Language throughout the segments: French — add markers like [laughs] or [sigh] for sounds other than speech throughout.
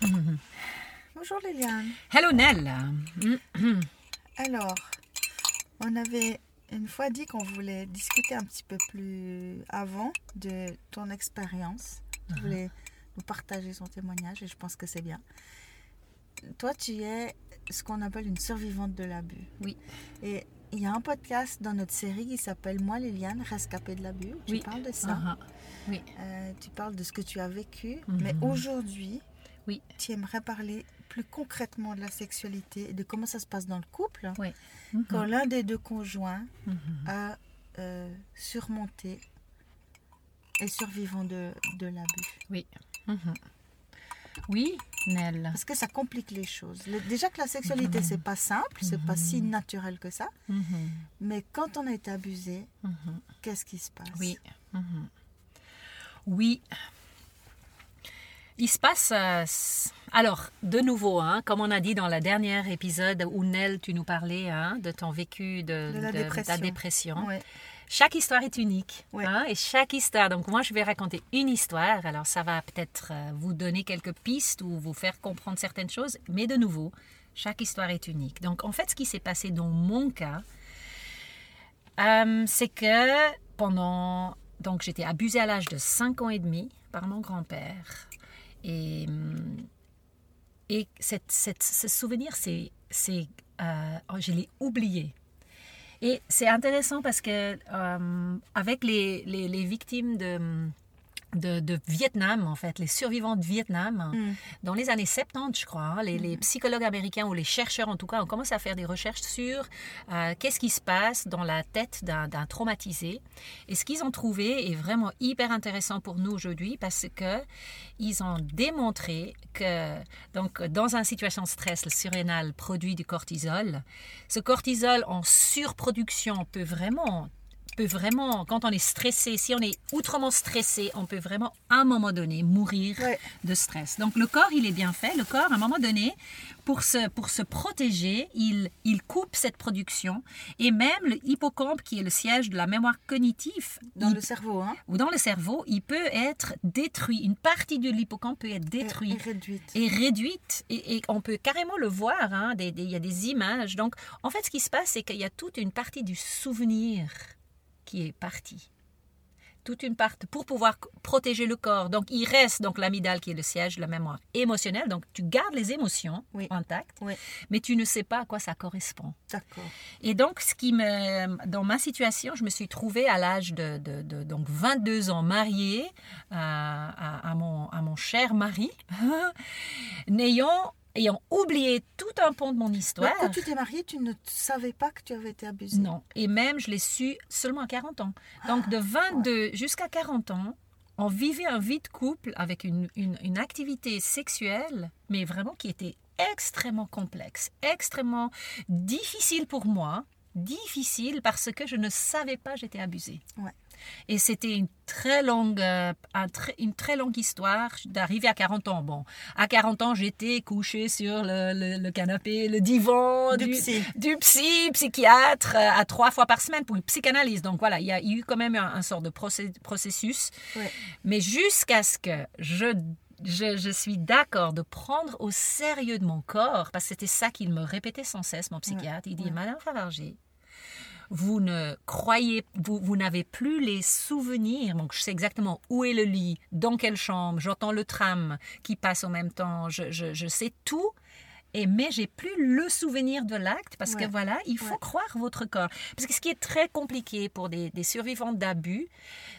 [laughs] Bonjour Liliane. Hello Nell. [clears throat] Alors, on avait une fois dit qu'on voulait discuter un petit peu plus avant de ton expérience. Tu voulais nous partager son témoignage et je pense que c'est bien. Toi, tu es ce qu'on appelle une survivante de l'abus. Oui. Et il y a un podcast dans notre série qui s'appelle Moi Liliane, rescapée de l'abus. Tu Oui. parles de ça. Ah. Oui. Euh, tu parles de ce que tu as vécu. Mhm. Mais aujourd'hui, Oui. tu aimerais parler plus concrètement de la sexualité et de comment ça se passe dans le couple Oui. quand l'un des deux conjoints Mhm. a euh, surmonté et survivant de, de l'abus. Oui. Mhm. Oui, Nell. Parce que ça complique les choses. Le- déjà que la sexualité, c'est pas simple, c'est pas si naturel que ça. Mhm. Mais quand on a été abusé, Mhm. qu'est-ce qui se passe? Oui. Mhm. Oui. Il se passe. euh, alors, de nouveau, hein, comme on a dit dans le dernier épisode où Nell, tu nous parlais hein, de ton vécu de, De la dépression. dépression. Ouais. Chaque histoire est unique. Ouais. hein, et chaque histoire. Donc, moi, je vais raconter une histoire. Alors, ça va peut-être euh, vous donner quelques pistes ou vous faire comprendre certaines choses. Mais de nouveau, chaque histoire est unique. Donc, en fait, ce qui s'est passé dans mon cas, euh, c'est que pendant. Donc, j'étais abusée à l'âge de 5 ans et demi par mon grand-père. Et, hum, et cette, cette- ce souvenir, c'est. c'est, euh, oh, je l'ai oublié. Et c'est intéressant parce que euh, avec les, les, les victimes de, de, de Vietnam, en fait, les survivants de Vietnam, Mm. dans les années 70, je crois, hein, les, les psychologues américains ou les chercheurs en tout cas ont commencé à faire des recherches sur euh, qu'est-ce qui se passe dans la tête d'un d'un traumatisé. Et ce qu'ils ont trouvé est vraiment hyper intéressant pour nous aujourd'hui parce que ils ont démontré que donc dans une situation de stress, le surrénal produit du cortisol. Ce cortisol en surproduction peut vraiment peut vraiment, quand on est stressé, si on est outrement stressé, on peut vraiment à un moment donné mourir Ouais. de stress. Donc le corps, il est bien fait. Le corps, à un moment donné, pour se, pour se protéger, il, il coupe cette production. Et même le hippocampe, qui est le siège de la mémoire cognitive, Dans il- le cerveau, hein ou dans le cerveau, il peut être détruit. Une partie de l'hippocampe peut être détruite et réduite. et réduite et, et on peut carrément le voir, hein, des- des- il y a des images. Donc en fait ce qui se passe c'est qu'il y a toute une partie du souvenir qui est partie. Toute une partie pour pouvoir protéger le corps. Donc il reste donc l'amygdale qui est le siège de la mémoire émotionnelle. Donc tu gardes les émotions Oui. intactes, Oui. mais tu ne sais pas à quoi ça correspond. D'accord. Et donc, ce qui me, dans ma situation, je me suis trouvée à l'âge de, de- de- donc 22 ans mariée à, à- à mon, à mon cher mari, [laughs] n'ayant ayant oublié tout un pont de mon histoire. Quand tu t'es mariée, tu ne savais pas que tu avais été abusée. Non, et même je l'ai su seulement à 40 ans. Donc de 22 jusqu'à 40 ans, on vivait un vie de couple avec une, une- une activité sexuelle, mais vraiment qui était extrêmement complexe, extrêmement difficile pour moi, difficile parce que je ne savais pas que j'étais abusée. Ouais. Et c'était une très longue, euh, une très longue histoire d'arriver à 40 ans. Bon, à 40 ans, j'étais couchée sur le, le- le canapé, le divan Du psy. du psy, psychiatre, euh, à trois fois par semaine pour une psychanalyse. Donc voilà, il y a eu quand même un, un sort de processus. Ouais. Mais jusqu'à ce que je, je, je suis d'accord de prendre au sérieux de mon corps, parce que c'était ça qu'il me répétait sans cesse, mon psychiatre. Il dit. Madame Favarger, vous ne croyez, vous, vous n'avez plus les souvenirs. Donc, je sais exactement où est le lit, dans quelle chambre, j'entends le tram qui passe en même temps, je, je, je sais tout. Et mais j'ai plus le souvenir de l'acte parce Ouais. que voilà, il faut Ouais. croire votre corps. Parce que ce qui est très compliqué pour des, des survivants d'abus,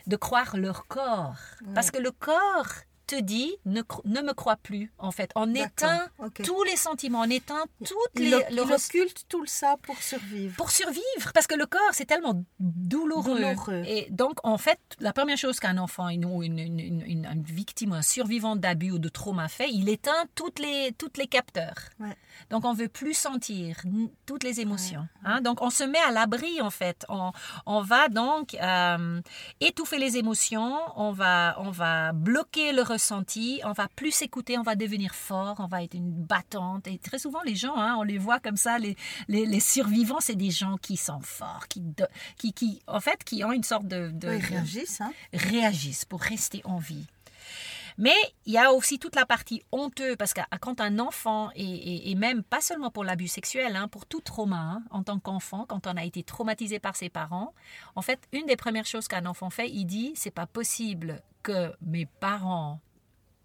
de croire leur corps. Parce que le corps te dit ne, ne me crois plus en fait. On éteint tous les sentiments, on éteint toutes les le il res- occulte tout ça pour survivre. pour survivre parce que le corps c'est tellement douloureux. Douloureux. et donc en fait la première chose qu'un enfant une, ou une, une, une- une- une victime un survivant d'abus ou de trauma fait il éteint toutes les toutes les capteurs Ouais. donc on veut plus sentir toutes les émotions hein. donc on se met à l'abri en fait on, on va donc euh, étouffer les émotions on va on va bloquer le ressenti on va plus s'écouter on va devenir fort on va être une battante et très souvent les gens hein, on les voit comme ça les, les, les survivants c'est des gens qui sont forts qui, qui qui en fait qui ont une sorte de, de- réagissent. Hein. réagissent pour rester en vie. Mais il y a aussi toute la partie honteuse, parce que quand un enfant, et, même pas seulement pour l'abus sexuel, hein, pour tout trauma, hein, en tant qu'enfant, quand on a été traumatisé par ses parents, en fait, une des premières choses qu'un enfant fait, il dit, c'est pas possible que mes parents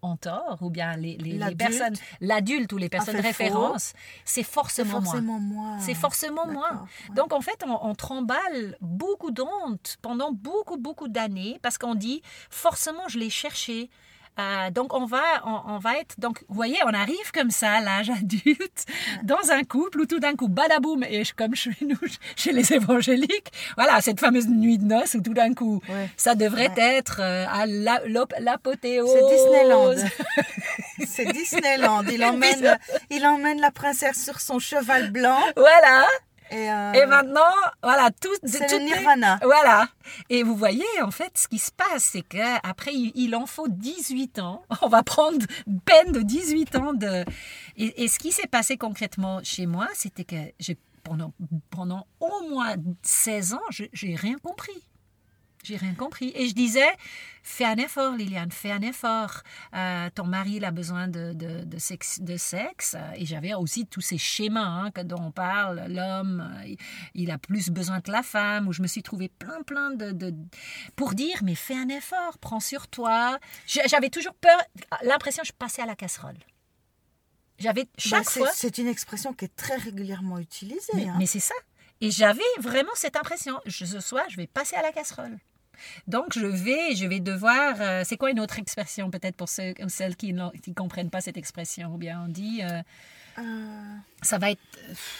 en tort, ou bien les, personnes, l'adulte ou les personnes de référence, c'est forcément, moi. C'est forcément moi. Donc en fait, on, on tremballe beaucoup d'honte pendant beaucoup, beaucoup d'années parce qu'on dit forcément je l'ai cherché, euh, donc on va, on, va être, donc vous voyez, on arrive comme ça à l'âge adulte, [laughs] dans un couple où tout d'un coup, badaboum, et comme chez nous, [laughs] chez les évangéliques, voilà, cette fameuse nuit de noces où tout d'un coup, ça devrait être euh, à l'apothéose. C'est Disneyland. [laughs] C'est Disneyland. Il emmène, il emmène la princesse sur son cheval blanc. Voilà. Euh, et, maintenant, voilà, tout. C'est le nirvana. Voilà. Et vous voyez, en fait, ce qui se passe, c'est qu'après, il en faut 18 ans. [laughs] On va prendre peine de 18 ans de. Et, ce qui s'est passé concrètement chez moi, c'était que pendant, pendant au moins 16 ans, j'ai rien compris. J'ai rien compris. Et je disais, fais un effort, Liliane, fais un effort. Euh, ton mari, il a besoin de, de, de sexe, de sexe. Et j'avais aussi tous ces schémas hein, dont on parle. L'homme, il a plus besoin que la femme. Où je me suis trouvé plein, plein de, de... Pour dire, mais fais un effort, prends sur toi. J'avais toujours peur, l'impression que je passais à la casserole. J'avais bah, chaque fois... C'est une expression qui est très régulièrement utilisée. Mais, hein. mais c'est ça. Et j'avais vraiment cette impression. ce soir, je vais passer à la casserole. Donc, je vais, je vais devoir. Euh, c'est quoi une autre expression, peut-être pour ceux celles qui ne comprennent pas cette expression? Ou bien on dit. Euh. Ça va être,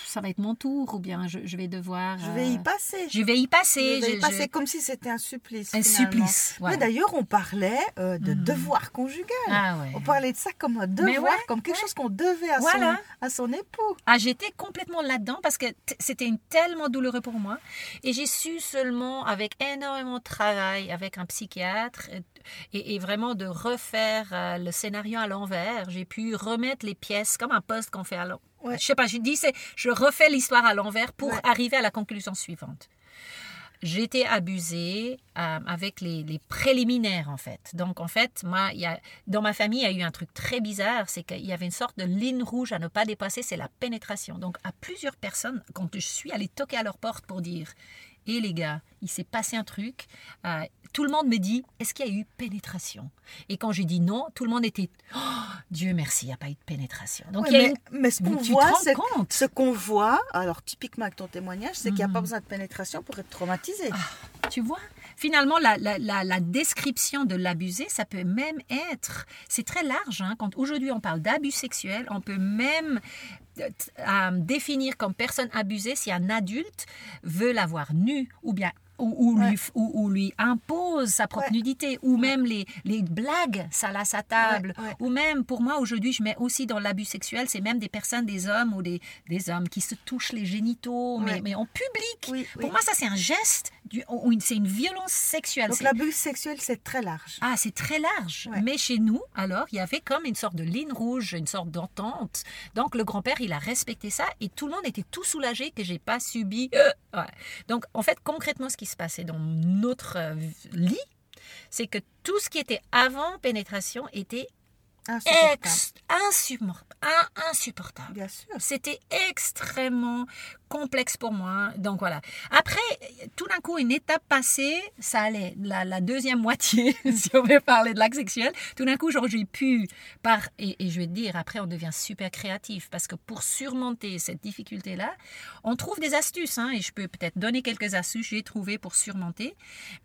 ça va être mon tour ou bien je, vais devoir. Je vais y passer. Je vais y passer. Je vais y passer comme si c'était un supplice. Un supplice. Mais d'ailleurs, on parlait de mhm. devoir conjugal. Ah on parlait de ça comme un devoir, comme quelque chose qu'on devait à, son, à son époux. Ah, j'étais complètement là-dedans parce que c'était tellement douloureux pour moi. Et j'ai su seulement, avec énormément de travail, avec un psychiatre, et, vraiment de refaire euh, le scénario à l'envers. J'ai pu remettre les pièces comme un poste qu'on fait à l'envers. Je sais pas, je dis, je refais l'histoire à l'envers pour arriver à la conclusion suivante. J'étais abusée euh, avec les, préliminaires, en fait. Donc, en fait, moi, y a, dans ma famille, il y a eu un truc très bizarre, c'est qu'il y avait une sorte de ligne rouge à ne pas dépasser, c'est la pénétration. Donc, à plusieurs personnes, quand je suis allée toquer à leur porte pour dire, et les gars, il s'est passé un truc. Euh, tout le monde me dit Est-ce qu'il y a eu pénétration? Et quand j'ai dit non, tout le monde était oh, Dieu merci, il n'y a pas eu de pénétration. Donc, mais, ce qu'on voit, ce qu'on voit, alors typiquement avec ton témoignage, c'est qu'il n'y a pas mhm. besoin de pénétration pour être traumatisé. Ah, tu vois Finalement, la, la, description de l'abusé, ça peut même être, c'est très large. Hein, quand aujourd'hui on parle d'abus sexuel, on peut même à définir comme personne abusée si un adulte veut l'avoir nu ou bien ou, lui, ou, lui, impose sa propre nudité, ou même les, les blagues ça à sa table, ou même pour moi aujourd'hui je mets aussi dans l'abus sexuel, c'est même des personnes, des hommes ou des, des hommes qui se touchent les génitaux, mais, mais en public. Pour moi ça c'est un geste, c'est une violence sexuelle. Donc l'abus sexuel c'est très large. Ah c'est très large, mais chez nous alors il y avait comme une sorte de ligne rouge, une sorte d'entente. Donc le grand-père il a respecté ça et tout le monde était tout soulagé que j'ai pas subi. Euh, Donc en fait concrètement ce qui se passait dans notre euh, lit, c'est que tout ce qui était avant pénétration était insupportable. insupportable. Bien sûr. C'était extrêmement complexe pour moi. Donc voilà. Après, tout d'un coup, une étape passée, ça allait. La, deuxième moitié, [laughs] si on veut parler de l'acte sexuel, tout d'un coup, j'ai pu, par, et, je vais te dire, après, on devient super créatif parce que pour surmonter cette difficulté-là, on trouve des astuces. Hein, et je peux peut-être donner quelques astuces que j'ai trouvées pour surmonter.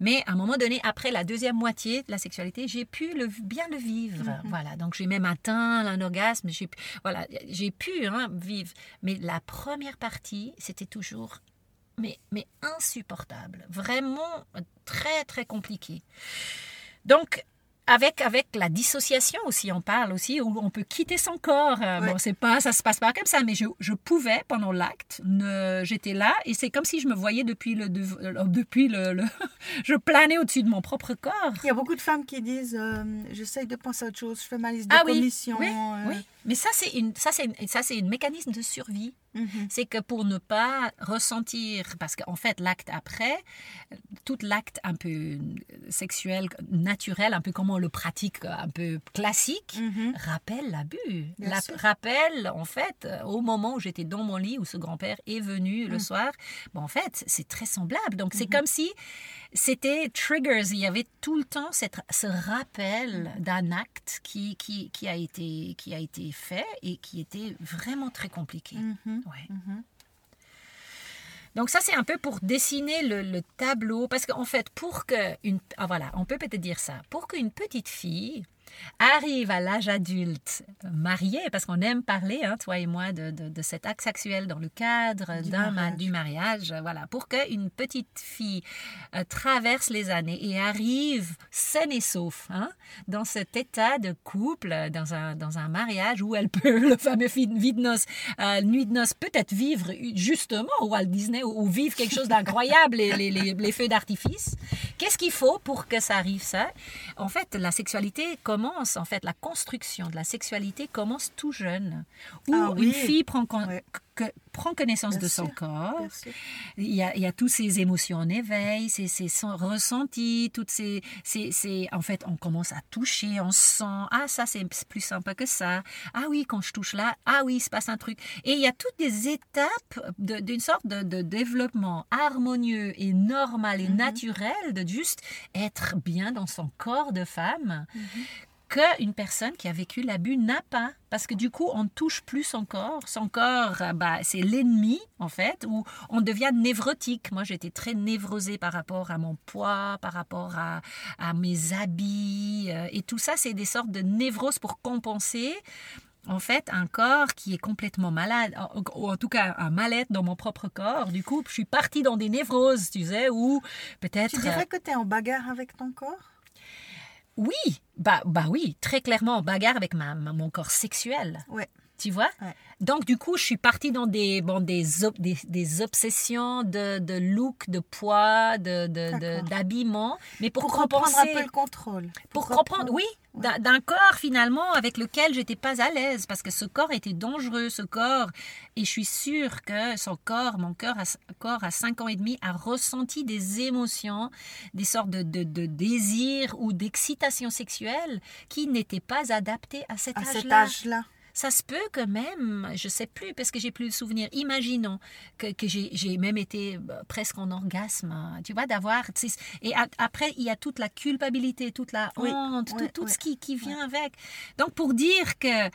Mais à un moment donné, après la deuxième moitié de la sexualité, j'ai pu le, bien le vivre. Mm-hmm. Voilà. Donc j'ai même atteint un. J'ai, voilà, j'ai pu hein, vivre. Mais la première partie, c'était toujours mais, mais insupportable, vraiment très très compliqué. Donc avec, avec la dissociation aussi, on parle aussi, où on peut quitter son corps. Euh, bon, c'est pas, ça se passe pas comme ça, mais je, je pouvais, pendant l'acte, j'étais là, et c'est comme si je me voyais depuis le, euh, depuis le, [laughs] je planais au-dessus de mon propre corps. Il y a beaucoup de femmes qui disent, euh, j'essaye de penser à autre chose, je fais ma liste de ah, oui, oui, oui, mais ça, c'est une, ça, c'est, ça, c'est un mécanisme de survie Mhm. C'est que pour ne pas ressentir, parce qu'en fait, l'acte après, tout l'acte un peu sexuel, naturel, un peu comme on le pratique, un peu classique, Mhm. rappelle l'abus. La-. Rappelle, en fait, euh, au moment où j'étais dans mon lit, où ce grand-père est venu le Mm. soir, bon, en fait, c'est très semblable. Donc, c'est Mhm. comme si c'était triggers. Il y avait tout le temps cette, ce rappel d'un acte qui, qui, qui, a été, qui a été fait et qui était vraiment très compliqué. Mhm. Ouais. Mhm. Donc ça c'est un peu pour dessiner le, le tableau parce qu'en fait pour que une ah, voilà on peut peut-être dire ça pour qu'une petite fille arrive à l'âge adulte mariée parce qu'on aime parler hein, toi et moi de, de, de cet acte sexuel dans le cadre Du mariage. du mariage voilà pour qu'une petite fille euh, traverse les années et arrive saine et sauf hein, dans cet état de couple dans un, dans un mariage où elle peut [laughs] le fameux vie de noces euh, nuit de noces peut-être vivre justement au Walt Disney ou, vivre quelque chose d'incroyable les, les, les, les feux d'artifice qu'est-ce qu'il faut pour que ça arrive ça? En fait la sexualité commence en fait la construction de la sexualité commence tout jeune où Ah oui. une fille prend, con- Ouais. que- prend connaissance Bien de son corps il y, a, il y a toutes ces émotions en éveil, ces, ces ressentis, toutes ces, ces, ces- En fait, on commence à toucher, on sent, ah, ça, c'est plus sympa que ça. Ah oui, quand je touche là, ah oui, il se passe un truc. Et il y a toutes des étapes d'une sorte de, de développement harmonieux et normal et Mhm. naturel de juste être bien dans son corps de femme Mhm. Qu'une personne qui a vécu l'abus n'a pas. Parce que du coup, on ne touche plus son corps. Son corps, euh, bah, c'est l'ennemi, en fait, où on devient névrotique. Moi, j'étais très névrosée par rapport à mon poids, par rapport à, à mes habits. euh, et tout ça, c'est des sortes de névroses pour compenser. En fait, un corps qui est complètement malade, ou en tout cas un mal-être dans mon propre corps. Du coup, je suis partie dans des névroses, tu sais, ou peut-être... Tu dirais que tu es en bagarre avec ton corps? Oui, bah, bah oui, très clairement en bagarre avec ma, ma- mon corps sexuel. Ouais. Tu vois? Ouais. Donc, du coup, je suis partie dans des, bon, des, ob- des, des obsessions de, de look, de poids, de, de, d'habillement, mais pour, Pour reprendre compenser. un peu le contrôle. Pour reprendre- comprendre, oui, d'un d'un corps finalement avec lequel j'étais pas à l'aise parce que ce corps était dangereux, ce corps, et je suis sûre que son corps, mon corps à, corps à 5 ans et demi, a ressenti des émotions, des sortes de, de, désirs ou d'excitation sexuelle qui n'étaient pas adaptées à cet À cet âge-là. âge-là. Ça se peut que même, je sais plus, parce que j'ai plus le souvenir, imaginons que, que j'ai même été euh, presque en orgasme, hein, tu vois, d'avoir... Et a- après, il y a toute la culpabilité, toute la Oui, honte, tout, ce qui, qui vient avec. Donc, pour dire que...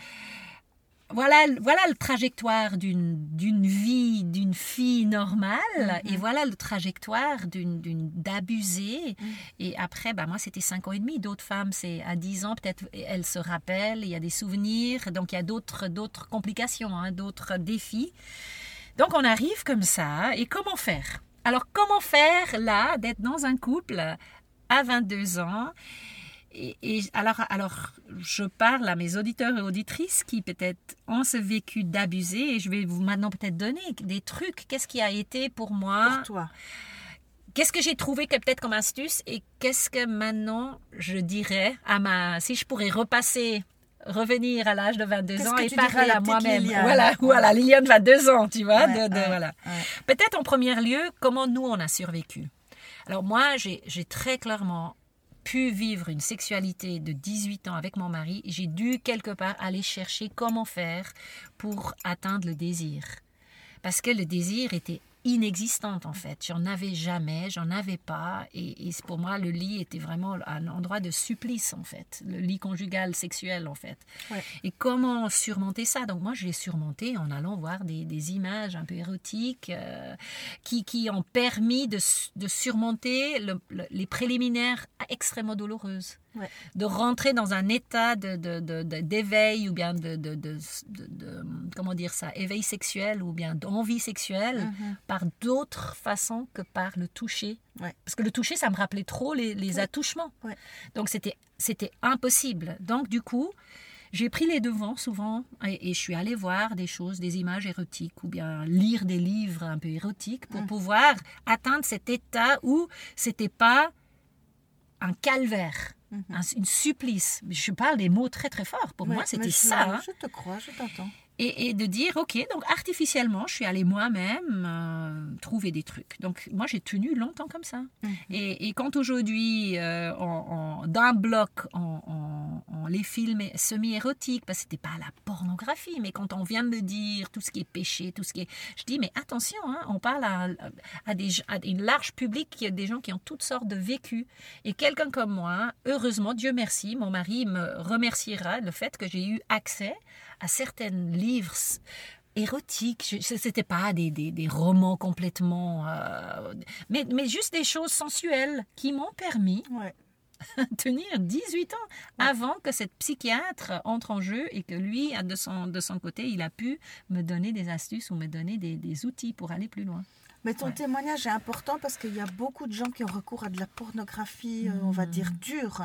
Voilà, voilà le trajectoire d'une d'une vie d'une fille normale Mhm. et voilà le trajectoire d'une d'une d'abusée. Mhm. et après bah moi c'était 5 ans et demi. D'autres femmes c'est à 10 ans peut-être elles se rappellent il y a des souvenirs. Donc il y a d'autres d'autres complications hein, d'autres défis. Donc on arrive comme ça. Et comment faire? Alors comment faire là d'être dans un couple à 22 ans? Et, et alors, alors, je parle à mes auditeurs et auditrices qui peut-être ont ce vécu d'abuser et je vais vous maintenant peut-être donner des trucs. Qu'est-ce qui a été pour moi Pour toi. Qu'est-ce que j'ai trouvé que peut-être comme astuce et qu'est-ce que maintenant je dirais à ma... Si je pourrais repasser, revenir à l'âge de 22 Qu'est-ce ans et à parler la à moi-même. Voilà, Ouais. voilà, Liliane 22 ans, tu vois. Ouais, de- de- ouais, voilà. ouais. Peut-être en premier lieu, comment nous on a survécu. Alors moi, j'ai très clairement pu vivre une sexualité de 18 ans avec mon mari. J'ai dû quelque part aller chercher comment faire pour atteindre le désir. Parce que le désir était inexistant en fait. J'en avais jamais, j'en avais pas. Et, et pour moi, le lit était vraiment un endroit de supplice en fait. Le lit conjugal sexuel en fait. Ouais. Et comment surmonter ça? Donc moi, je l'ai surmonté en allant voir des, des images un peu érotiques euh, qui, qui ont permis de, su- de surmonter le- le- les préliminaires extrêmement douloureuses. Ouais. De rentrer dans un état de, de- de- de- d'éveil ou bien de, comment dire ça, éveil sexuel ou bien d'envie sexuelle Mhm. par d'autres façons que par le toucher. Ouais. Parce que le toucher, ça me rappelait trop les, les Ouais. attouchements. Donc c'était, c'était impossible. Donc du coup, j'ai pris les devants souvent et, et je suis allée voir des choses, des images érotiques ou bien lire des livres un peu érotiques pour Mm. pouvoir atteindre cet état où c'était pas un calvaire, Mhm. un, une supplice. Je parle des mots très très forts. Pour Ouais, moi, c'était je- ça. hein. Je te crois, je t'entends. Et, et de dire, ok, donc artificiellement, je suis allée moi-même euh, trouver des trucs. Donc moi, j'ai tenu longtemps comme ça. Mhm. Et, et quand aujourd'hui, euh, d'un bloc, en les films semi-érotiques, parce que c'était pas la pornographie, mais quand on vient de me dire tout ce qui est péché, tout ce qui est... Je dis, mais attention, hein, on parle à, à, des, à une large public, qui a des gens qui ont toutes sortes de vécus. Et quelqu'un comme moi, heureusement, Dieu merci, mon mari me remerciera le fait que j'ai eu accès à certains livres érotiques. N'était pas des, des, des romans complètement... euh, mais, mais juste des choses sensuelles qui m'ont permis Ouais. de [laughs] tenir 18 ans avant que cette psychiatre entre en jeu et que lui, de son, de son côté, il a pu me donner des astuces ou me donner des, des outils pour aller plus loin. Mais ton Ouais. témoignage est important parce qu'il y a beaucoup de gens qui ont recours à de la pornographie, euh, on va dire dure,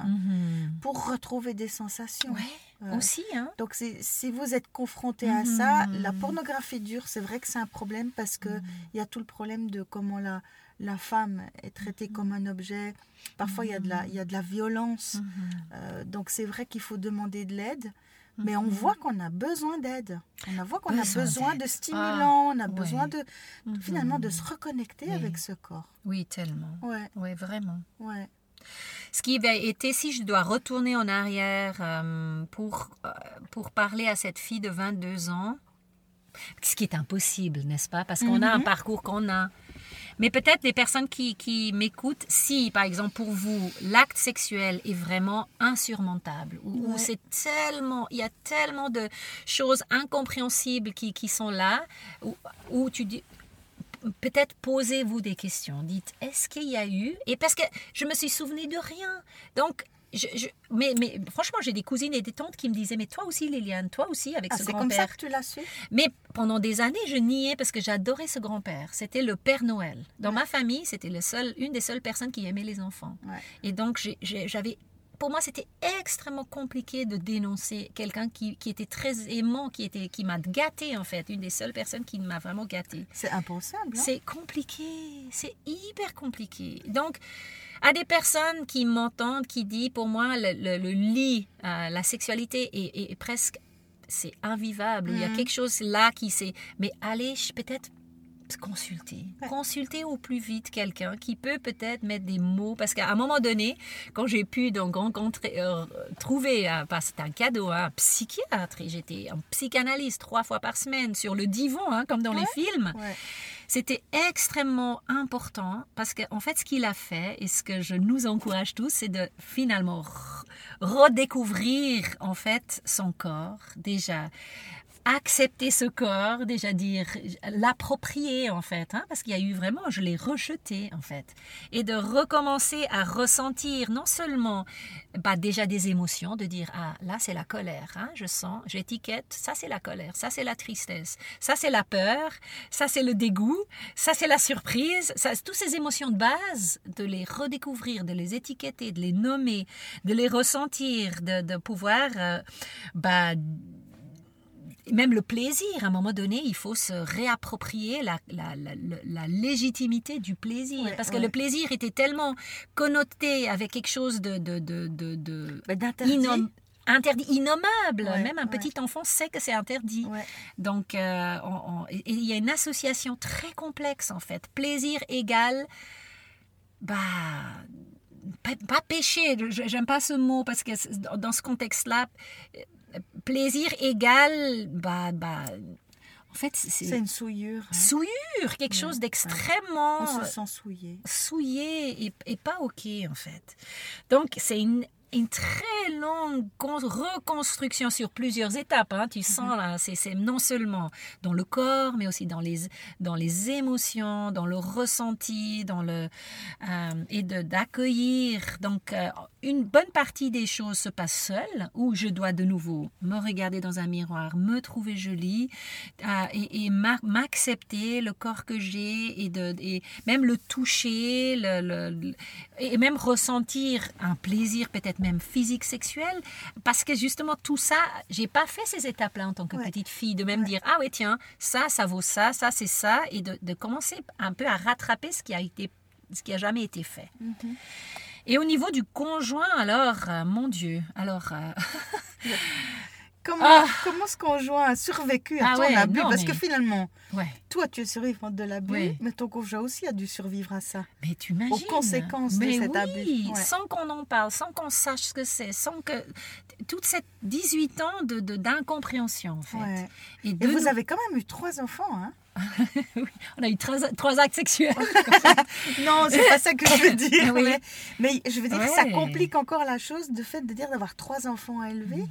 pour retrouver des sensations. Ouais, Euh, aussi, hein. Donc si vous êtes confronté à Mhm. ça, la pornographie dure, c'est vrai que c'est un problème parce Mhm. il y a tout le problème de comment la, la femme est traitée Mhm. comme un objet. Parfois il y a de la, il y a de la violence. Euh, donc c'est vrai qu'il faut demander de l'aide. Mais on voit qu'on a besoin d'aide. On a voit qu'on a Mhm. Besoin de stimulants, on a ouais. besoin de finalement de Mhm. se reconnecter Oui. avec ce corps. Oui, tellement. Ouais, Oui, vraiment. ouais. Ce qui va été, si je dois retourner en arrière euh, pour, euh, pour parler à cette fille de 22 ans, ce qui est impossible, n'est-ce pas? Parce qu'on a un Mhm. parcours qu'on a. Mais peut-être les personnes qui, qui m'écoutent, si par exemple pour vous, l'acte sexuel est vraiment insurmontable, ou, Ouais. c'est tellement, il y a tellement de choses incompréhensibles qui, qui sont là, où tu dis, peut-être posez-vous des questions. Dites, est-ce qu'il y a eu? Et parce que je me suis souvenu de rien. Donc, je, je- mais, mais franchement, j'ai des cousines et des tantes qui me disaient, mais toi aussi, Liliane, toi aussi, avec Ah, ce c'est comme ça grand-père. que tu l'as su? Mais pendant des années, je niais parce que j'adorais ce grand-père. C'était le Père Noël. Dans ma famille, c'était le seul, une des seules personnes qui aimait les enfants. Ouais. Et donc, j'avais pour moi, c'était extrêmement compliqué de dénoncer quelqu'un qui, qui était très aimant, qui, était, qui m'a gâté en fait, une des seules personnes qui m'a vraiment gâté. C'est impensable. hein? C'est compliqué, c'est hyper compliqué. Donc, à des personnes qui m'entendent, qui disent, pour moi, le, le- le lit, euh, la sexualité est, est- est presque, c'est invivable. Il y a Mhm. quelque chose là qui c'est, mais allez je- consulter, Ouais. consulter au plus vite quelqu'un qui peut peut-être mettre des mots, parce qu'à un moment donné, quand j'ai pu donc rencontrer, euh, trouver, euh, parce que c'est un cadeau, hein, un psychiatre, et j'étais en psychanalyse trois fois par semaine sur le divan, hein, comme dans les films. Ouais. C'était extrêmement important parce qu'en en fait, ce qu'il a fait et ce que je nous encourage tous, c'est de finalement re- redécouvrir en fait son corps déjà. Accepter ce corps, déjà dire, l'approprier en fait, hein, parce qu'il y a eu vraiment, je l'ai rejeté en fait, et de recommencer à ressentir non seulement bah, déjà des émotions, de dire ah là c'est la colère, hein, je sens, j'étiquette, ça c'est la colère, ça c'est la tristesse, ça c'est la peur, ça c'est le dégoût, ça c'est la surprise, ça, toutes ces émotions de base, de les redécouvrir, de les étiqueter, de les nommer, de les ressentir, de, de pouvoir euh, bah, même le plaisir, à un moment donné, il faut se réapproprier la, la, la, la- la légitimité du plaisir. Ouais, parce que le plaisir était tellement connoté avec quelque chose de, de, innom- interdit, innommable. Ouais, même un petit enfant sait que c'est interdit. Donc, euh, on- on- et- et il y a une association très complexe, en fait. Plaisir égale... Bah, pas, pas péché, j'aime pas ce mot parce que dans ce contexte-là, plaisir égale, bah, bah, en fait, C'est c'est une souillure. hein. souillure, quelque chose d'extrêmement On euh, se sent souillé. souillé et, et pas ok en fait. Donc c'est une, une très longue con- reconstruction sur plusieurs étapes. hein. Tu sens là, c'est non seulement dans le corps, mais aussi dans les, dans les émotions, dans le ressenti, dans le euh, et d'accueillir. Donc euh, une bonne partie des choses se passe seule, où je dois de nouveau me regarder dans un miroir, me trouver jolie euh, et, et m'a- m'accepter le corps que j'ai et, de, et même le toucher le- et même ressentir un plaisir peut-être même physique sexuel parce que justement tout ça j'ai pas fait ces étapes là en tant que Ouais. petite fille de même Ouais. dire ah ouais tiens ça ça vaut ça ça c'est ça et de, de commencer un peu à rattraper ce qui a été ce qui a jamais été fait Mhm. et au niveau du conjoint, alors, euh, mon Dieu, alors, euh, [laughs] comment, Ah. comment ce conjoint a survécu à Ah ton ouais, abus non, Parce mais- que finalement, Ouais. toi, tu es survivante de l'abus, mais ton conjoint aussi a dû survivre à ça. Mais tu imagines Aux conséquences de Mais cet oui, abus. Sans qu'on en parle, sans qu'on sache ce que c'est, sans que toute cette 18 ans de de- d'incompréhension en fait. Et, Et de vous avez quand même eu trois enfants, hein [laughs] on a eu trois, trois actes sexuels. [laughs] Non, c'est pas ça que je veux [laughs] dire. Oui. mais, mais je veux dire que ça complique encore la chose, de fait de dire d'avoir trois enfants à élever. Mhm.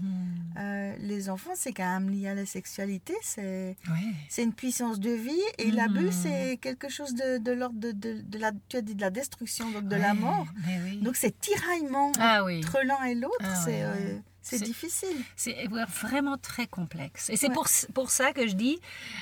Euh, les enfants, c'est quand même lié à la sexualité, c'est Ouais. une puissance de vie et Mhm. l'abus, c'est quelque chose de, de l'ordre de, de, de la, tu as dit de la destruction, donc de la mort. oui. Donc c'est tiraillement ah oui. entre l'un et l'autre, Ah c'est euh. C'est difficile. C'est vraiment très complexe. Et c'est Ouais. pour, pour ça que je dis,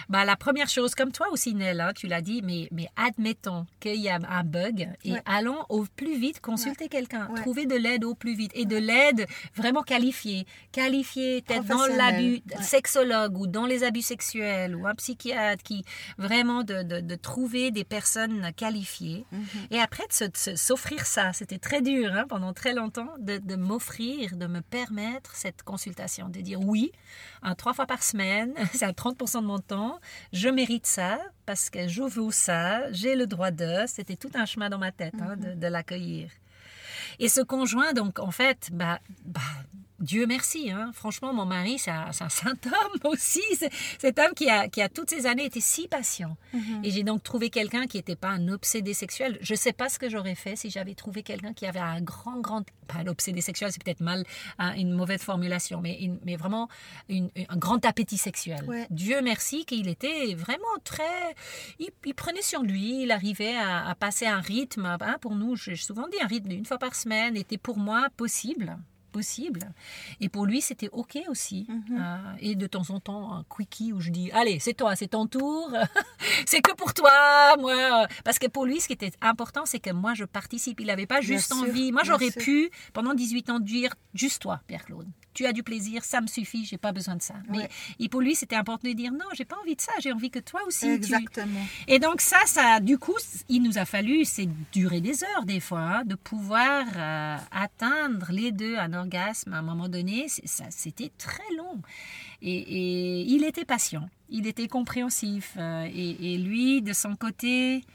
bah, la première chose, comme toi aussi, Nell, hein, tu l'as dit, mais, mais admettons qu'il y a un bug et Ouais. allons au plus vite consulter quelqu'un, trouver de l'aide au plus vite et de l'aide vraiment qualifiée. Qualifiée, peut-être dans l'abus, sexologue ou dans les abus sexuels ou un psychiatre qui vraiment de, de, de trouver des personnes qualifiées. Mhm. Et après, de s'offrir ça, c'était très dur hein, pendant très longtemps, de, de m'offrir, de me permettre cette consultation, de dire oui, un, trois fois par semaine, c'est à 30% de mon temps, je mérite ça parce que je vaux ça, j'ai le droit de. C'était tout un chemin dans ma tête hein, de, de l'accueillir. Et ce conjoint, donc, en fait, bah, bah, Dieu merci. Hein. Franchement, mon mari, c'est un, saint homme [laughs] aussi. Cet homme qui a, qui a toutes ces années été si patient. Mhm. Et j'ai donc trouvé quelqu'un qui n'était pas un obsédé sexuel. Je ne sais pas ce que j'aurais fait si j'avais trouvé quelqu'un qui avait un grand, grand... Pas un obsédé sexuel, c'est peut-être mal, hein, une mauvaise formulation, mais, une- mais vraiment une- un grand appétit sexuel. Ouais. Dieu merci qu'il était vraiment très... Il, il prenait sur lui, il arrivait à, à passer un rythme. hein, pour nous, j'ai souvent dit, un rythme d'une fois par semaine était pour moi possible possible. Et pour lui, c'était OK aussi. Mhm. Euh, et de temps en temps, un quickie où je dis, allez, c'est toi, c'est ton tour, [laughs] c'est que pour toi, moi. Parce que pour lui, ce qui était important, c'est que moi, je participe. Il n'avait pas Bien juste sûr, envie. Moi, j'aurais pu, pendant 18 ans, dire, juste toi, Pierre-Claude. Tu as du plaisir, ça me suffit, j'ai pas besoin de ça. Mais Ouais. et pour lui, c'était important de dire, non, j'ai pas envie de ça, j'ai envie que toi aussi, tu, Exactement. et donc ça, ça, du coup, il nous a fallu, c'est durer des heures des fois, hein, de pouvoir euh, atteindre les deux un orgasme à un moment donné. Ça, C'était très long. Et, et il était patient, il était compréhensif. euh, et, et lui, de son côté,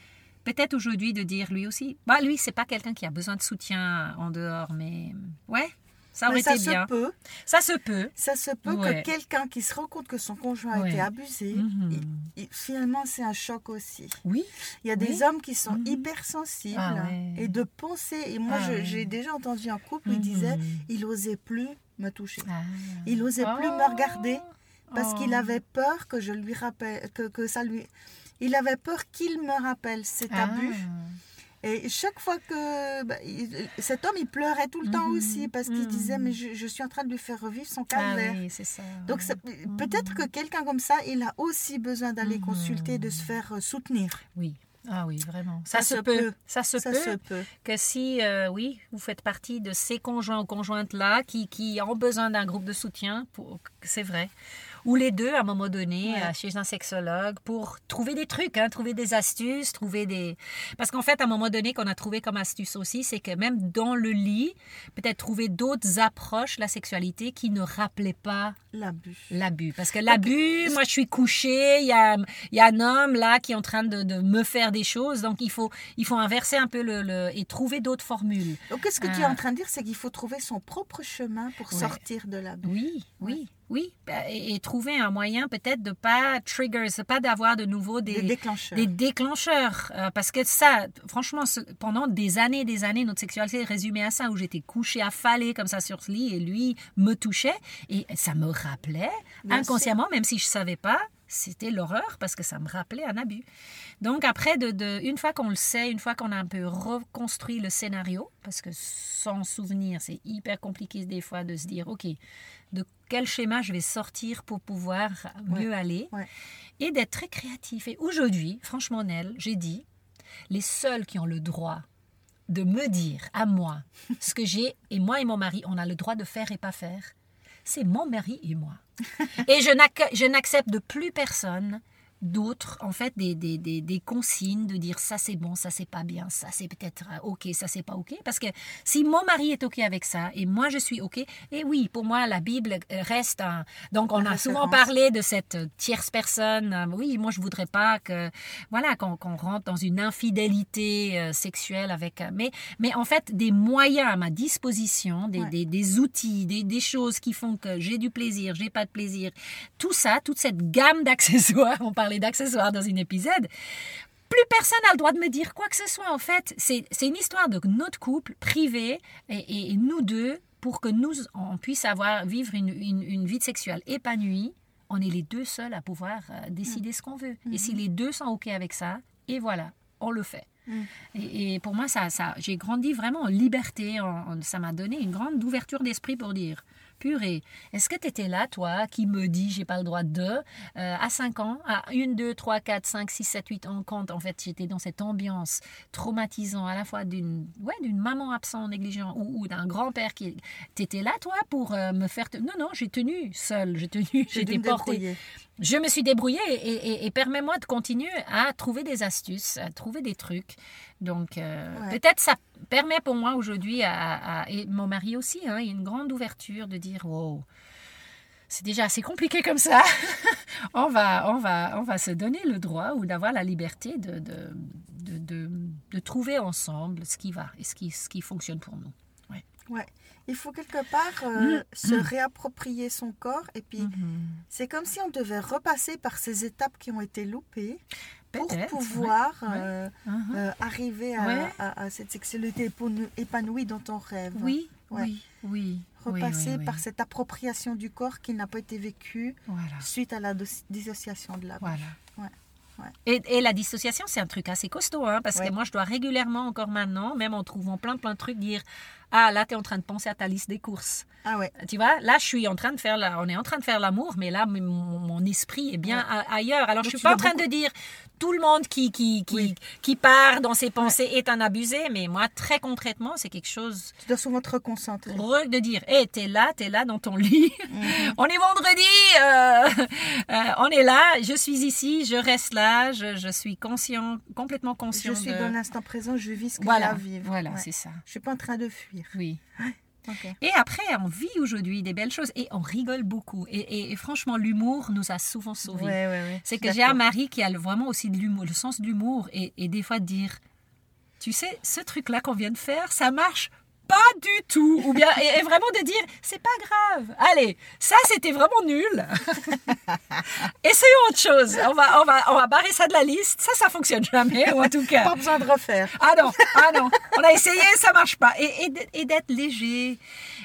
peut-être aujourd'hui de dire lui aussi, bah lui, c'est pas quelqu'un qui a besoin de soutien en dehors, mais ouais, ça aurait Mais ça été se bien. peut, Ça se peut. ça se peut Ouais. que quelqu'un qui se rend compte que son conjoint a été abusé, Mhm. il- il- finalement c'est un choc aussi. Oui. Il y a des hommes qui sont Mhm. hypersensibles Ah ouais. et de penser. Et moi, Ah j'ai déjà entendu un couple qui disait Mhm. il osait plus me toucher. Ah. Il osait plus me regarder parce Oh. qu'il avait peur que je lui rappelle, que, que ça lui. Il avait peur qu'il me rappelle cet abus. Et chaque fois que bah, il- cet homme, il pleurait tout le temps Mhm. aussi parce qu'il Mhm. disait mais je, je suis en train de lui faire revivre son Ah calvaire. oui, c'est ça. Donc peut-être que quelqu'un comme ça, il a aussi besoin d'aller Mhm. consulter, de se faire euh, soutenir. Oui. Ah oui, vraiment. Ça, Ça se se peut. peut. Ça se ça peut se peut. que si, euh, oui, vous faites partie de ces conjoints ou conjointes-là qui, qui ont besoin d'un groupe de soutien, c'est vrai. Ou les deux, à un moment donné, Ouais. euh, chez un sexologue, pour trouver des trucs, hein, trouver des astuces, trouver des... Parce qu'en fait, à un moment donné, qu'on a trouvé comme astuce aussi, c'est que même dans le lit, peut-être trouver d'autres approches la sexualité qui ne rappelaient pas L'abus. L'abus. Parce que l'abus, moi je suis couchée, il y a, y a un homme là qui est en train de, de me faire des choses, donc il faut, il faut inverser un peu le, le- et trouver d'autres formules. Donc, qu'est-ce que tu es en train de dire C'est qu'il faut trouver son propre chemin pour Ouais. sortir de l'abus. Oui, oui, oui. Bah, Et, et trouver un moyen peut-être de pas trigger, c'est pas d'avoir de nouveau Des des, déclencheurs. des déclencheurs. Euh, parce que ça, franchement, ce- pendant des années et des années, notre sexualité est résumée à ça, où j'étais couchée affalée comme ça sur ce lit et lui me touchait. Et ça me rappelait, Bien inconsciemment, même si je savais pas, c'était l'horreur parce que ça me rappelait un abus. Donc après, de, de- une fois qu'on le sait, une fois qu'on a un peu reconstruit le scénario, parce que sans souvenir, c'est hyper compliqué des fois de se dire, OK, de quel schéma je vais sortir pour pouvoir mieux aller ouais. et d'être très créatif. Et aujourd'hui, franchement, Nel, j'ai dit, les seuls qui ont le droit de me dire à moi ce que j'ai, et moi et mon mari, on a le droit de faire et pas faire, c'est mon mari et moi. [laughs] Et je n'accepte de plus personne d'autres, en fait, des, des, des, des consignes de dire ça c'est bon, ça c'est pas bien, ça c'est peut-être euh, ok, ça c'est pas ok. Parce que si mon mari est ok avec ça et moi je suis ok, et oui, pour moi la Bible euh, reste un. Donc on La a souvent parlé de cette tierce personne. Euh, Oui, moi je voudrais pas que voilà qu'on qu'on rentre dans une infidélité sexuelle avec. Mais mais en fait des moyens à ma disposition, des, Ouais. des, des outils, des, des choses qui font que j'ai du plaisir, j'ai pas de plaisir. Tout ça, toute cette gamme [laughs] d'accessoires, on parlait d'accessoires dans un épisode, plus personne n'a le droit de me dire quoi que ce soit. En fait, c'est une histoire de notre couple privé et, nous deux pour que nous on puisse avoir vivre une, une- une vie sexuelle épanouie. On est les deux seuls à pouvoir euh, décider ce qu'on veut. Et si les deux sont ok avec ça, et voilà, on le fait. Mm. Et, et pour moi, ça, ça, j'ai grandi vraiment en liberté. en- en- ça m'a donné une grande ouverture d'esprit pour dire Purée, est-ce que tu étais là, toi, qui me dit j'ai pas le droit de euh, À 5 ans, à 1, 2, 3, 4, 5, 6, 7, 8 ans, quand en fait j'étais dans cette ambiance traumatisante, à la fois d'une ouais, d'une maman absente, négligente, ou, ou d'un grand-père qui. T'étais là, toi, pour euh, me faire. te- Non, non, j'ai tenu seule, j'ai tenu, J'ai été portée. Je me suis débrouillée et, et- et permets-moi de continuer à trouver des astuces, à trouver des trucs. Donc, euh, Ouais. peut-être ça permet pour moi aujourd'hui, à, à- et mon mari aussi, hein, une grande ouverture de dire wow, c'est déjà assez compliqué comme ça. [laughs] on, va, on, va, on va se donner le droit ou d'avoir la liberté de, de, de, de- de trouver ensemble ce qui va et ce qui, ce qui fonctionne pour nous. Ouais. Il faut quelque part euh, Mm. se Mm. réapproprier son corps et puis c'est comme si on devait repasser par ces étapes qui ont été loupées pour pouvoir ouais, euh, Mhm. euh, arriver à, Ouais. à- à cette sexualité épano- épanouie dont on rêve. Oui, oui, oui. Repasser oui, oui. par cette appropriation du corps qui n'a pas été vécue Voilà. suite à la dissociation de la Voilà. Ouais. Et, et la dissociation, c'est un truc assez costaud, hein, parce Ouais. que moi, je dois régulièrement, encore maintenant, même en trouvant plein, plein de trucs, dire Ah, là, tu es en train de penser à ta liste des courses. Ah ouais. Tu vois, là, je suis en train de faire la, on est en train de faire l'amour, mais là, mon, mon esprit est bien Ouais. ailleurs. Alors, Donc, je suis pas en train de dire tout le monde qui, qui, qui, Oui. qui part dans ses pensées est un abusé, mais moi, très concrètement, c'est quelque chose Tu dois souvent te reconcentrer. re- de dire Hé, t'es là, t'es là dans ton lit. Mhm. [laughs] On est vendredi, euh, [laughs] euh, on est là, je suis ici, je reste là, je, je suis conscient, complètement Je conscient. suis de- dans l'instant présent, je vis ce que j'ai Voilà, à vivre. voilà, Ouais. c'est ça. Je suis pas en train de fuir. Oui. Et après, on vit aujourd'hui des belles choses et on rigole beaucoup. Et, et- et franchement, l'humour nous a souvent sauvés. Ouais, ouais, ouais. C'est que j'ai un mari qui a vraiment aussi de l'humour, le sens de l'humour et, et des fois de dire, tu sais, ce truc-là qu'on vient de faire, ça marche pas du tout. Ou bien, et, et vraiment de dire, c'est pas grave. Allez, ça c'était vraiment nul. [laughs] Essayons autre chose. On va, on, va, on va barrer ça de la liste. Ça, ça fonctionne jamais, ou en tout cas. Pas besoin de refaire. Ah non, ah non, on a essayé, ça marche pas. Et, et d'être léger,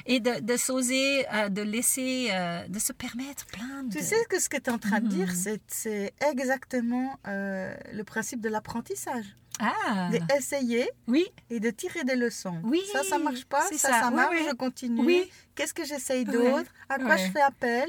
et de, de s'oser, euh, de laisser, euh, de se permettre plein de... Tu sais que ce que tu es en train de dire, Mhm. c'est- c'est exactement euh, le principe de l'apprentissage. Ah, D'essayer oui, et de tirer des leçons. Oui, ça, ça marche pas. Ça, ça. ça, Oui, marche, oui. je continue. Oui. Qu'est-ce que j'essaye d'autre? À quoi je fais appel?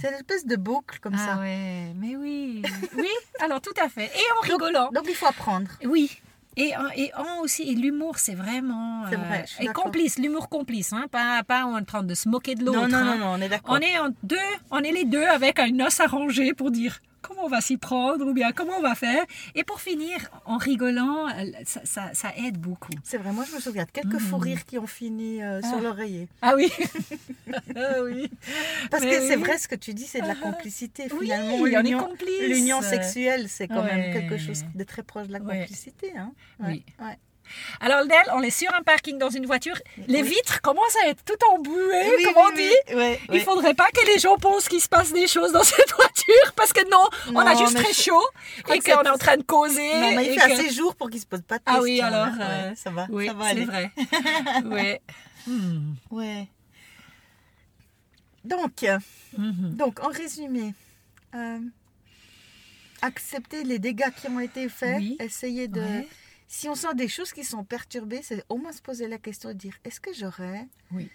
C'est une espèce de boucle comme ah ça. ouais, mais oui, [laughs] oui, alors tout à fait. Et en rigolant. Donc il faut apprendre. Oui. Et, et en aussi, et l'humour, c'est vraiment... C'est vrai, je suis et complice, l'humour complice, hein, pas, pas en train de se moquer de l'autre. Non, non, hein. non, non, on est d'accord. On est en deux, on est les deux avec un os arrangé pour dire comment on va s'y prendre ou bien comment on va faire? Et pour finir, en rigolant, ça, ça, ça aide beaucoup. C'est vrai, moi je me souviens de quelques fous rires qui ont fini euh, sur Ah. l'oreiller. Ah oui [laughs] Ah oui Parce Mais que c'est vrai ce que tu dis, c'est de la Ah. complicité. Oui, Finalement, on est l'union complices. l'union sexuelle, c'est quand même quelque chose de très proche de la complicité. Hein Oui. Ouais. Alors, Nel, on est sur un parking dans une voiture. Les Oui. vitres commencent à être tout embuées, Oui, comme oui, on oui, dit. ouais, Il faudrait pas que les gens pensent qu'il se passe des choses dans [laughs] cette voiture parce que non, on a juste très je- chaud et qu'on c'est- est en train de causer. Non, mais il fait que- assez jour pour qu'il se pose pas de Ah questions. oui, alors, hein. euh, Ouais, ça va, Oui, ça va c'est aller. vrai. [laughs] ouais. Hmm. Ouais. Donc, Mhm. donc, en résumé, euh, accepter les dégâts qui ont été faits, Oui. essayer de... Ouais. Si on sent des choses qui sont perturbées, c'est au moins se poser la question de dire, est-ce que j'aurais... Oui.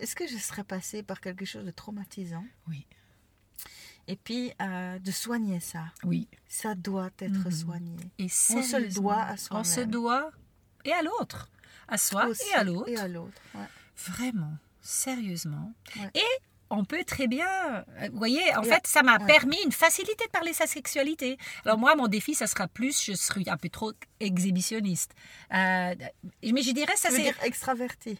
Est-ce que je serais passée par quelque chose de traumatisant Oui. Et puis, euh, de soigner ça. Oui. Ça doit être Mhm. soigné. Et On se le doit à On se doit et à l'autre. À soi Aussi, et à l'autre. Et à l'autre, ouais. Vraiment, sérieusement. Ouais. Et on peut très bien, euh, vous voyez, en fait, ça m'a permis une facilité de parler sa sexualité. Alors moi, mon défi, ça sera plus, je serai un peu trop exhibitionniste. Euh, mais je dirais, ça c'est, extraverti.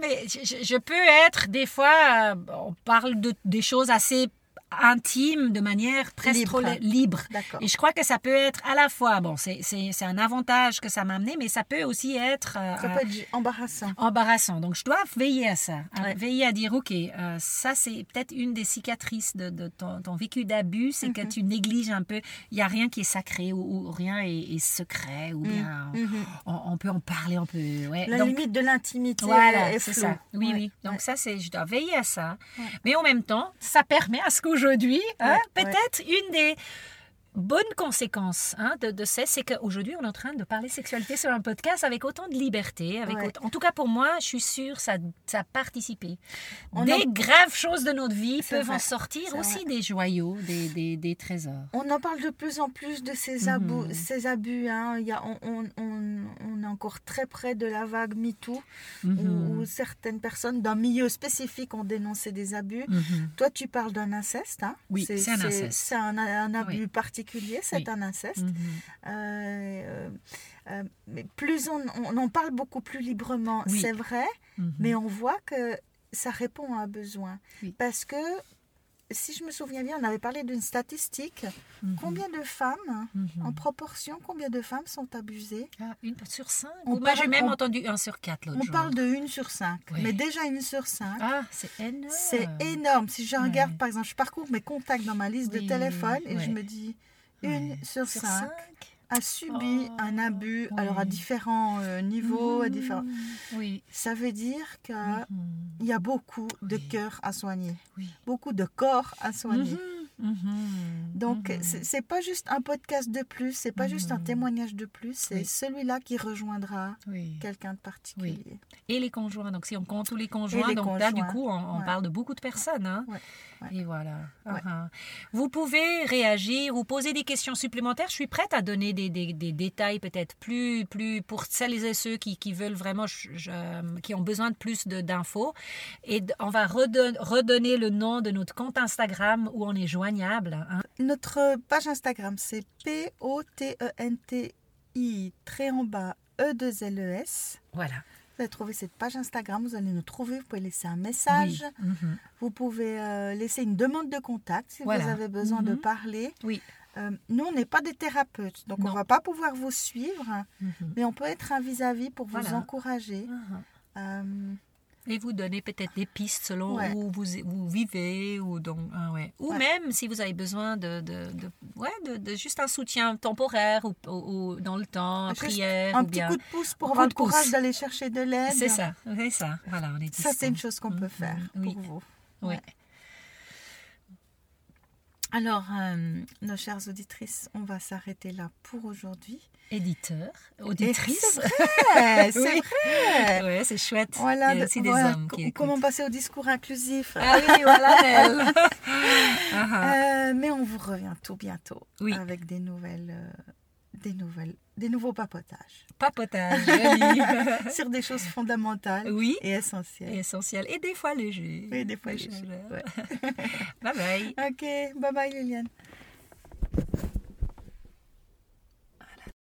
mais je, je- je peux être des fois, euh, on parle de des choses assez intimes de manière presque Libre. libre. Et je crois que ça peut être à la fois, bon, c'est un avantage que ça m'a amené, mais ça peut aussi être euh, Ça peut être embarrassant. embarrassant. Donc, je dois veiller à ça, à Ouais. veiller à dire, OK, euh, ça, c'est peut-être une des cicatrices de, de ton, ton vécu d'abus, c'est Mhm. que tu négliges un peu, il n'y a rien qui est sacré ou, ou rien est, est secret, ou bien Mhm. on, on peut en parler, on peut... Ouais. La Donc, limite de l'intimité voilà, est c'est ça. Oui, Ouais, oui. Donc ça, c'est, je dois veiller à ça. Mais en même temps, ça permet à ce qu'aujourd'hui, hein, peut-être une des bonnes conséquences hein, de, de ça, c'est qu'aujourd'hui, on est en train de parler sexualité sur un podcast avec autant de liberté. Avec Ouais. autant- En tout cas, pour moi, je suis sûre ça, ça a participé. On des en- graves choses de notre vie peuvent vrai, en sortir aussi vrai. des joyaux, des, des, des trésors. On en parle de plus en plus de ces Mhm. abus. Ces abus hein. Il y a, on, on- on- est encore très près de la vague MeToo, Mhm. où, où certaines personnes d'un milieu spécifique ont dénoncé des abus. Mhm. Toi, tu parles d'un inceste. Hein Oui, c'est un inceste. C'est un, un abus Oui. particulier, c'est Oui. un inceste. Mais plus on, on en parle beaucoup plus librement, Oui. c'est vrai, Mhm. mais on voit que ça répond à un besoin. Oui. Parce que, si je me souviens bien, on avait parlé d'une statistique. Mhm. Combien de femmes, Mhm. en proportion, combien de femmes sont abusées? Ah, une sur cinq? On Moi, j'ai parle- même on- entendu un sur quatre l'autre On jour. parle de une sur cinq. Oui. Mais déjà une sur cinq. Ah, c'est énorme. C'est énorme. Si je regarde, par exemple, je parcours mes contacts dans ma liste de téléphone et je me dis, une sur, Sur cinq, cinq a subi Oh, un abus, oui. alors à différents euh, niveaux, à différents... Oui. Ça veut dire qu'il Mhm. y a beaucoup de Oui. cœurs à soigner, beaucoup de corps à soigner. Mhm. Mhm. Donc, Mhm. c'est pas juste un podcast de plus, c'est pas juste un témoignage de plus, c'est celui-là qui rejoindra quelqu'un de particulier. Et les conjoints. Donc, si on compte tous les conjoints, les donc là, du coup, on, on Ouais. parle de beaucoup de personnes. hein. Ouais. Et voilà. Ouais. Uh-huh. Vous pouvez réagir ou poser des questions supplémentaires. Je suis prête à donner des, des- des détails peut-être plus, plus pour celles et ceux qui, qui veulent vraiment, je- je- qui ont besoin de plus de- d'infos. Et on va redon- redonner le nom de notre compte Instagram où on est joignable. hein. Notre page Instagram, c'est P-O-T-E-N-T-I, très en bas, E-2-L-E-S. Voilà. Vous allez trouver cette page Instagram, vous allez nous trouver, vous pouvez laisser un message, Oui. Mhm. vous pouvez euh, laisser une demande de contact si Voilà. vous avez besoin de Mhm. parler. Oui. Euh, nous, on n'est pas des thérapeutes, donc on ne va pas pouvoir vous suivre, Mhm. mais on peut être un vis-à-vis pour vous Voilà. encourager. Mhm. Euh, Et vous donner peut-être des pistes selon Ouais. où vous, vous vivez ou, donc, ah ouais. ou Ouais. même si vous avez besoin de, de, de- ouais, de, de juste un soutien temporaire ou, ou- ou dans le temps, Juste prière un ou petit bien. coup de pouce pour Un avoir le courage d'aller chercher de l'aide. C'est ça, c'est ça. Voilà, on est Ça, c'est une chose qu'on peut Mhm. faire Oui. pour vous. Ouais. Alors, euh, nos chères auditrices, on va s'arrêter là pour aujourd'hui. Éditeur, auditrice. C'est vrai, [laughs] c'est Oui. vrai. Ouais, c'est chouette. Voilà, Il y a de- aussi des voilà, hommes qui co- écoutent. comment passer au discours inclusif. Ah oui, voilà [laughs] elle. Ah, ah. Euh, mais on vous revient tout bientôt Oui. avec des nouvelles, euh, des nouvelles, des nouveaux papotages Papotage, [laughs] [laughs] sur des choses fondamentales oui, et essentielles. et essentiel. Et des fois léger. Oui, des fois ouais. [laughs] bye bye. Ok, bye bye Liliane.